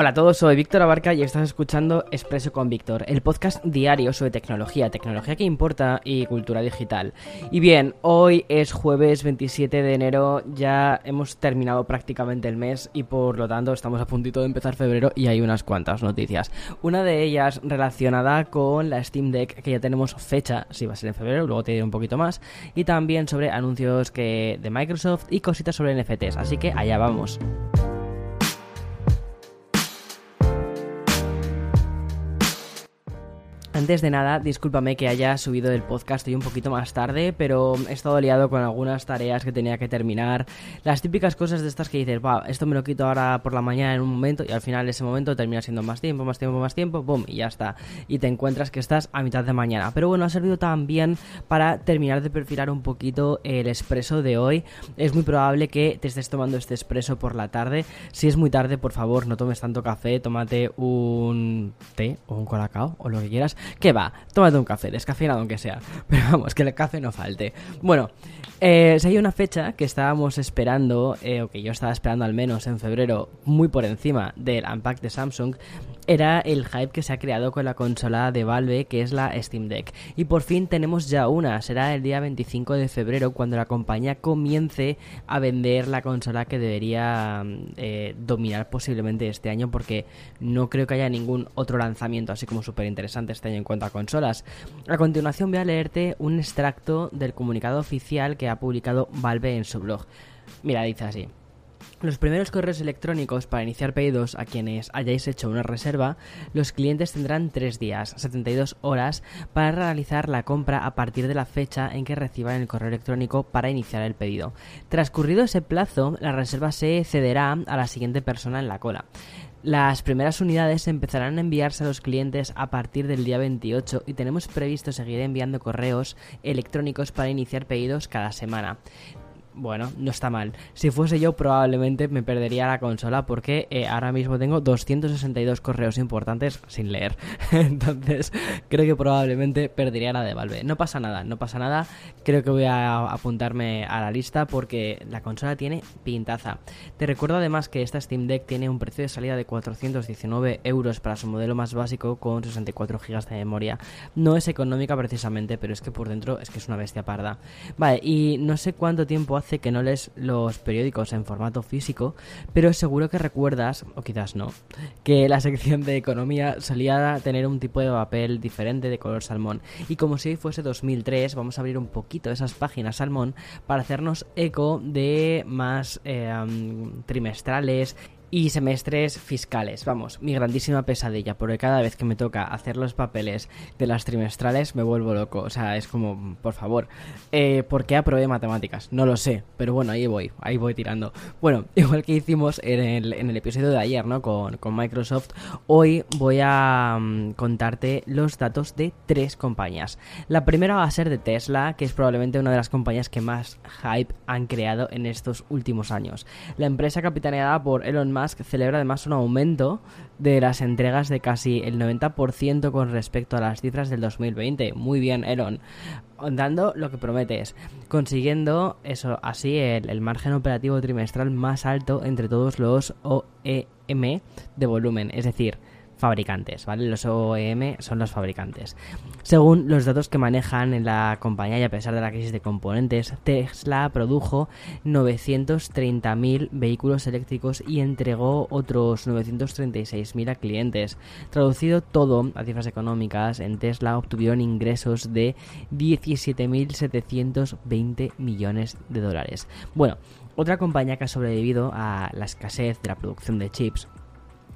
Hola a todos, soy Víctor Abarca y estás escuchando Expreso con Víctor, el podcast diario sobre tecnología, tecnología que importa y cultura digital. Y bien, hoy es jueves 27 de enero, ya hemos terminado prácticamente el mes y por lo tanto estamos a puntito de empezar febrero y hay unas cuantas noticias. Una de ellas relacionada con la Steam Deck, que ya tenemos fecha, si va a ser en febrero, luego te diré un poquito más, y también sobre anuncios que de Microsoft y cositas sobre NFTs, así que allá vamos. Antes de nada, discúlpame que haya subido el podcast hoy un poquito más tarde, pero he estado liado con algunas tareas que tenía que terminar. Las típicas cosas de estas que dices, va, esto me lo quito ahora por la mañana en un momento y al final ese momento termina siendo más tiempo, más tiempo, más tiempo, boom, y ya está. Y te encuentras que estás a mitad de mañana. Pero bueno, ha servido también para terminar de perfilar un poquito el expreso de hoy. Es muy probable que te estés tomando este expreso por la tarde. Si es muy tarde, por favor, no tomes tanto café, tómate un té o un colacao o lo que quieras ¿Qué va? Tómate un café, descafeinado aunque sea. Pero vamos, que el café no falte. Bueno, eh, si hay una fecha que estábamos esperando, eh, o que yo estaba esperando al menos en febrero, muy por encima del Unpack de Samsung, era el hype que se ha creado con la consola de Valve, que es la Steam Deck. Y por fin tenemos ya una, será el día 25 de febrero cuando la compañía comience a vender la consola que debería eh, dominar posiblemente este año, porque no creo que haya ningún otro lanzamiento así como súper interesante este año en cuanto a consolas. A continuación voy a leerte un extracto del comunicado oficial que ha publicado Valve en su blog. Mira, dice así. Los primeros correos electrónicos para iniciar pedidos a quienes hayáis hecho una reserva, los clientes tendrán 3 días, 72 horas, para realizar la compra a partir de la fecha en que reciban el correo electrónico para iniciar el pedido. Transcurrido ese plazo, la reserva se cederá a la siguiente persona en la cola. Las primeras unidades empezarán a enviarse a los clientes a partir del día 28 y tenemos previsto seguir enviando correos electrónicos para iniciar pedidos cada semana bueno, no está mal. Si fuese yo, probablemente me perdería la consola porque eh, ahora mismo tengo 262 correos importantes sin leer. Entonces, creo que probablemente perdería la de Valve. No pasa nada, no pasa nada. Creo que voy a apuntarme a la lista porque la consola tiene pintaza. Te recuerdo además que esta Steam Deck tiene un precio de salida de 419 euros para su modelo más básico con 64 GB de memoria. No es económica precisamente, pero es que por dentro es que es una bestia parda. Vale, y no sé cuánto tiempo hace que no lees los periódicos en formato físico, pero seguro que recuerdas, o quizás no, que la sección de economía solía tener un tipo de papel diferente de color salmón. Y como si fuese 2003, vamos a abrir un poquito esas páginas salmón para hacernos eco de más eh, trimestrales y semestres fiscales. Vamos, mi grandísima pesadilla, porque cada vez que me toca hacer los papeles de las trimestrales me vuelvo loco. O sea, es como, por favor, eh, ¿por qué aprobé matemáticas? No lo sé, pero bueno, ahí voy, ahí voy tirando. Bueno, igual que hicimos en el, en el episodio de ayer, ¿no? Con, con Microsoft, hoy voy a mm, contarte los datos de tres compañías. La primera va a ser de Tesla, que es probablemente una de las compañías que más hype han creado en estos últimos años. La empresa capitaneada por Elon Musk celebra además un aumento de las entregas de casi el 90% con respecto a las cifras del 2020. Muy bien, Elon. Dando lo que prometes, consiguiendo eso así el, margen operativo trimestral más alto entre todos los OEM de volumen, es decir, fabricantes, ¿vale? Los OEM son los fabricantes. Según los datos que manejan en la compañía y a pesar de la crisis de componentes, Tesla produjo 930.000 vehículos eléctricos y entregó otros 936.000 a clientes. Traducido todo a cifras económicas, en Tesla obtuvieron ingresos de 17.720 millones de dólares. Bueno, otra compañía que ha sobrevivido a la escasez de la producción de chips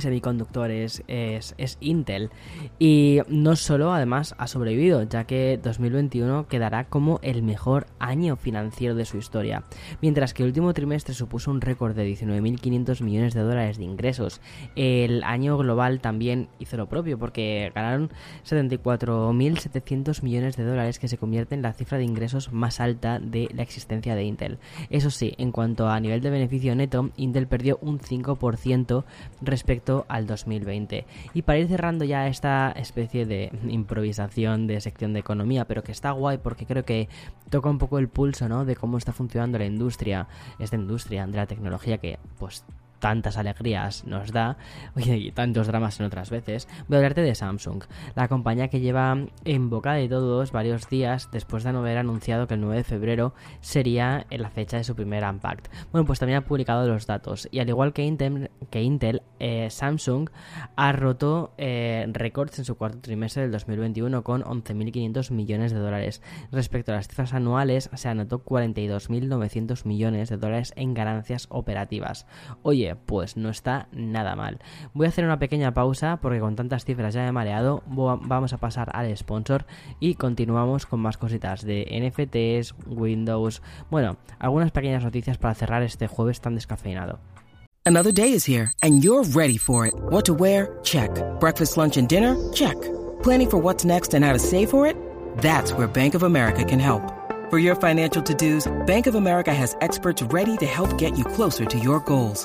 semiconductores es, Intel. Y no solo, además, ha sobrevivido, ya que 2021 quedará como el mejor año financiero de su historia. Mientras que el último trimestre supuso un récord de 19.500 millones de dólares de ingresos. El año global también hizo lo propio, porque ganaron 74.700 millones de dólares, que se convierte en la cifra de ingresos más alta de la existencia de Intel. Eso sí, en cuanto a nivel de beneficio neto, Intel perdió un 5% respecto al 2020. Y para ir cerrando ya esta especie de improvisación de sección de economía, pero que está guay porque creo que toca un poco el pulso, ¿no? De cómo está funcionando la industria, esta industria de la tecnología que pues tantas alegrías nos da y tantos dramas en otras veces, voy a hablarte de Samsung, la compañía que lleva en boca de todos varios días después de no haber anunciado que el 9 de febrero sería la fecha de su primer Unpacked. Bueno, pues también ha publicado los datos y al igual que Intel, que Intel eh, Samsung ha roto eh, récords en su cuarto trimestre del 2021 con 11.500 millones de dólares. Respecto a las cifras anuales, se anotó 42.900 millones de dólares en ganancias operativas. Oye, pues no está nada mal. Voy a hacer una pequeña pausa porque con tantas cifras ya he mareado. Vamos a pasar al sponsor y continuamos con más cositas de NFTs, Windows, bueno, algunas pequeñas noticias para cerrar este jueves tan descafeinado. Another day is here and you're ready for it. What to wear? Check. Breakfast, lunch and dinner? Check. Planning for what's next and how to save for it? That's where Bank of America can help. For your financial to-dos, Bank of America has experts ready to help get you closer to your goals.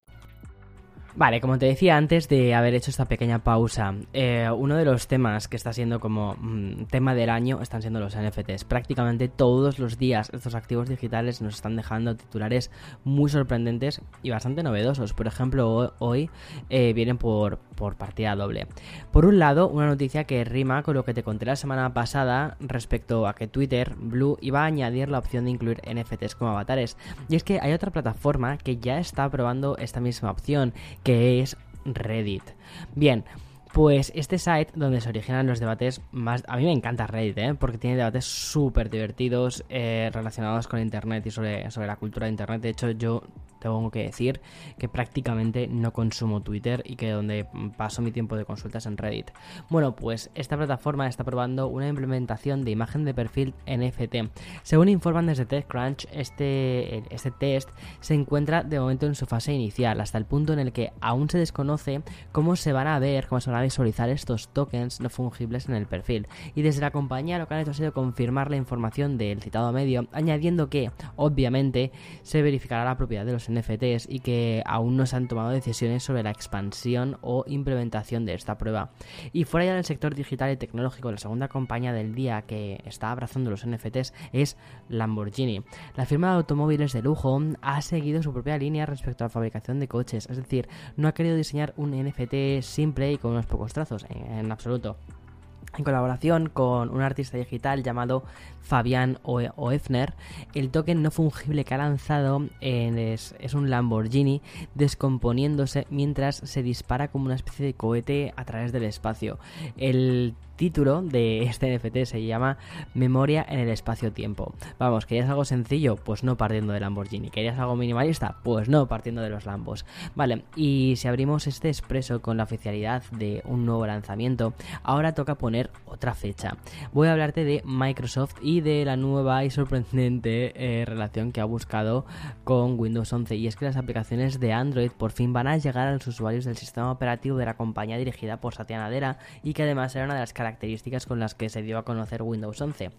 Vale, como te decía antes de haber hecho esta pequeña pausa, eh, uno de los temas que está siendo como mm, tema del año están siendo los NFTs. Prácticamente todos los días estos activos digitales nos están dejando titulares muy sorprendentes y bastante novedosos. Por ejemplo, hoy eh, vienen por, por partida doble. Por un lado, una noticia que rima con lo que te conté la semana pasada respecto a que Twitter, Blue, iba a añadir la opción de incluir NFTs como avatares. Y es que hay otra plataforma que ya está probando esta misma opción que es Reddit. Bien, pues este site donde se originan los debates más... A mí me encanta Reddit, ¿eh? porque tiene debates súper divertidos eh, relacionados con Internet y sobre, sobre la cultura de Internet. De hecho, yo tengo que decir que prácticamente no consumo Twitter y que donde paso mi tiempo de consultas en Reddit. Bueno, pues esta plataforma está probando una implementación de imagen de perfil NFT. Según informan desde TechCrunch, este, este test se encuentra de momento en su fase inicial, hasta el punto en el que aún se desconoce cómo se van a ver, cómo se van a visualizar estos tokens no fungibles en el perfil. Y desde la compañía lo que han hecho ha sido confirmar la información del citado medio, añadiendo que, obviamente, se verificará la propiedad de los NFTs y que aún no se han tomado decisiones sobre la expansión o implementación de esta prueba. Y fuera ya del sector digital y tecnológico, la segunda compañía del día que está abrazando los NFTs es Lamborghini. La firma de automóviles de lujo ha seguido su propia línea respecto a la fabricación de coches, es decir, no ha querido diseñar un NFT simple y con unos pocos trazos, en, absoluto en colaboración con un artista digital llamado Fabián Oefner, el token no fungible que ha lanzado es, es, un Lamborghini descomponiéndose mientras se dispara como una especie de cohete a través del espacio. El título de este NFT se llama Memoria en el espacio-tiempo. Vamos, ¿querías algo sencillo? Pues no partiendo de Lamborghini. ¿Querías algo minimalista? Pues no partiendo de los Lambos. Vale, y si abrimos este expreso con la oficialidad de un nuevo lanzamiento, ahora toca poner otra fecha. Voy a hablarte de Microsoft y de la nueva y sorprendente eh, relación que ha buscado con Windows 11. Y es que las aplicaciones de Android por fin van a llegar a los usuarios del sistema operativo de la compañía dirigida por Satya Nadella y que además era una de las características características con las que se dio a conocer Windows 11.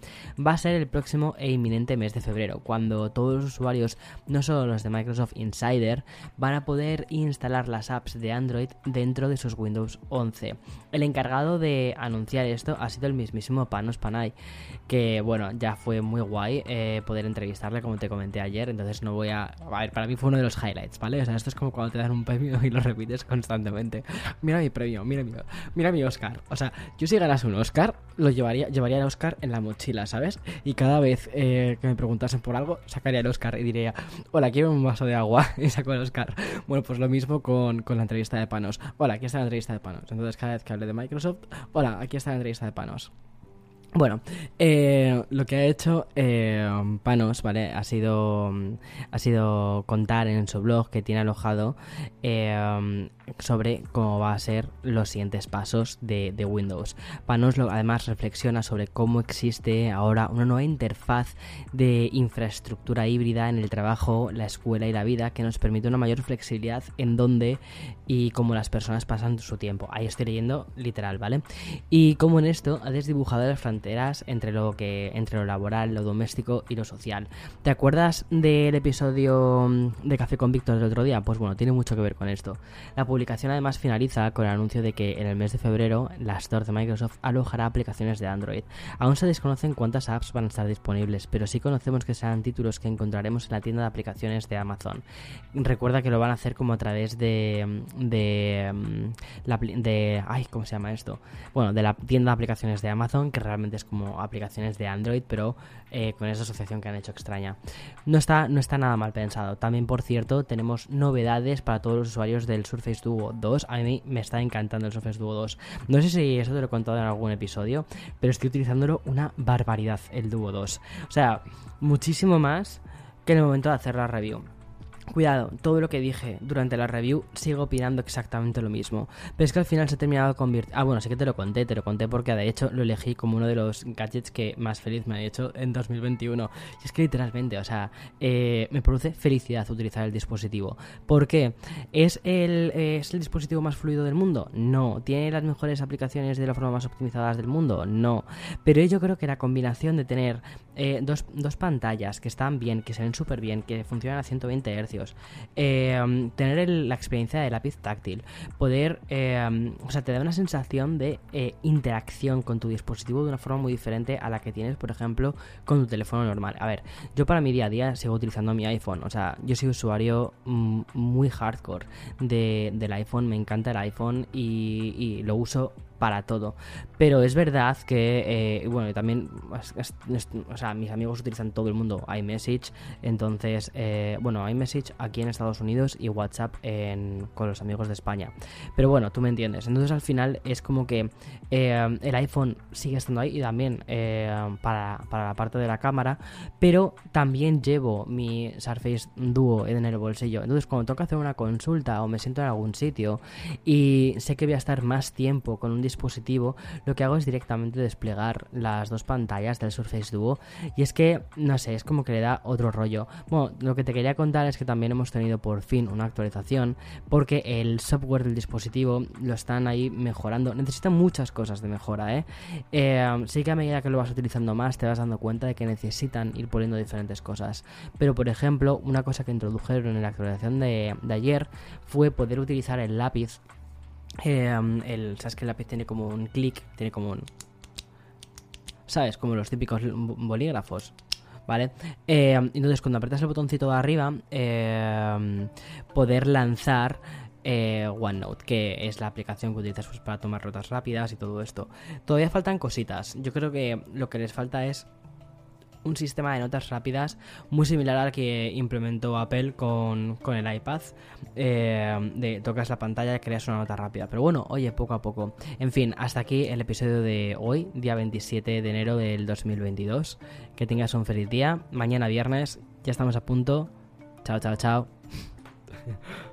Va a ser el próximo e inminente mes de febrero, cuando todos los usuarios, no solo los de Microsoft Insider, van a poder instalar las apps de Android dentro de sus Windows 11. El encargado de anunciar esto ha sido el mismísimo Panos Panay, que bueno, ya fue muy guay eh, poder entrevistarle como te comenté ayer, entonces no voy a... A ver, para mí fue uno de los highlights, ¿vale? O sea, esto es como cuando te dan un premio y lo repites constantemente. Mira mi premio, mira mi, mira mi Oscar. O sea, yo sí ganas un Oscar, lo llevaría, llevaría el Oscar en la mochila, ¿sabes? Y cada vez eh, que me preguntasen por algo, sacaría el Oscar y diría, hola, quiero un vaso de agua y saco el Oscar. Bueno, pues lo mismo con, con la entrevista de Panos. Hola, aquí está la entrevista de Panos. Entonces cada vez que hable de Microsoft, hola, aquí está la entrevista de Panos. Bueno, eh, lo que ha hecho eh, Panos, ¿vale? Ha sido, ha sido contar en su blog que tiene alojado eh, sobre cómo va a ser los siguientes pasos de, Windows. Panos además reflexiona sobre cómo existe ahora una nueva interfaz de infraestructura híbrida en el trabajo, la escuela y la vida que nos permite una mayor flexibilidad en dónde y cómo las personas pasan su tiempo. Ahí estoy leyendo literal, ¿vale? Y como en esto ha desdibujado las fronteras entre lo que entre lo laboral, lo doméstico y lo social. ¿Te acuerdas del episodio de Café con Víctor del otro día? Pues bueno, tiene mucho que ver con esto. La publicación además finaliza con el anuncio de que en el mes de febrero la Store de Microsoft alojará aplicaciones de Android. Aún se desconocen cuántas apps van a estar disponibles, pero sí conocemos que serán títulos que encontraremos en la tienda de aplicaciones de Amazon. Recuerda que lo van a hacer como a través de de la de ay, ¿cómo se llama esto? Bueno, de la tienda de aplicaciones de Amazon, que realmente es como aplicaciones de Android, pero eh, con esa asociación que han hecho extraña. No está no está nada mal pensado. También, por cierto, tenemos novedades para todos los usuarios del Surface Duo 2. A mí me está encantando el Surface Duo 2. No sé si eso te lo he contado en algún episodio, pero estoy utilizándolo una barbaridad, el Duo 2. O sea, muchísimo más que en el momento de hacer la review. Cuidado, todo lo que dije durante la review sigo opinando exactamente lo mismo. Pero es que al final se ha terminado convirtiendo... Ah, bueno, sí que te lo conté, te lo conté porque de hecho lo elegí como uno de los gadgets que más feliz me ha hecho en 2021. Y es que literalmente, o sea, eh, me produce felicidad utilizar el dispositivo. ¿Por qué? ¿Es el, ¿Es el dispositivo más fluido del mundo? No. ¿Tiene las mejores aplicaciones de la forma más optimizadas del mundo? No. Pero yo creo que la combinación de tener eh, dos, dos pantallas que están bien, que se ven súper bien, que funcionan a 120 Hz, eh, tener la experiencia de lápiz táctil, poder, eh, o sea, te da una sensación de eh, interacción con tu dispositivo de una forma muy diferente a la que tienes, por ejemplo, con tu teléfono normal. A ver, yo para mi día a día sigo utilizando mi iPhone, o sea, yo soy usuario mm, muy hardcore del iPhone, me encanta el iPhone y lo uso para todo. Pero es verdad que, eh, bueno, también, o sea, mis amigos utilizan todo el mundo iMessage, entonces, eh, bueno, iMessage aquí en Estados Unidos y WhatsApp con los amigos de España. Pero bueno, tú me entiendes. Entonces al final es como que eh, el iPhone sigue estando ahí y también para, la parte de la cámara, pero también llevo mi Surface Duo en el bolsillo. Entonces cuando toca hacer una consulta o me siento en algún sitio y sé que voy a estar más tiempo con un dispositivo dispositivo, lo que hago es directamente desplegar las dos pantallas del Surface Duo. Y es que, no sé, es como que le da otro rollo. Bueno, lo que te quería contar es que también hemos tenido por fin una actualización, porque el software del dispositivo lo están ahí mejorando. Necesita muchas cosas de mejora, ¿eh? ¿eh? sí que a medida que lo vas utilizando más, te vas dando cuenta de que necesitan ir poniendo diferentes cosas. Pero, por ejemplo, una cosa que introdujeron en la actualización de, de ayer fue poder utilizar el lápiz eh, el, ¿Sabes que el lápiz tiene como un clic? Tiene como un... ¿Sabes? Como los típicos bolígrafos. ¿Vale? Eh, entonces, cuando apretas el botoncito de arriba, eh, poder lanzar OneNote, que es la aplicación que utilizas pues, para tomar notas rápidas y todo esto. Todavía faltan cositas. Yo creo que lo que les falta es un sistema de notas rápidas muy similar al que implementó Apple con, el iPad. Eh, de tocas la pantalla y creas una nota rápida. Pero bueno, oye, poco a poco. En fin, hasta aquí el episodio de hoy, día 27 de enero del 2022. Que tengas un feliz día. Mañana viernes, ya estamos a punto. Chao, chao, chao.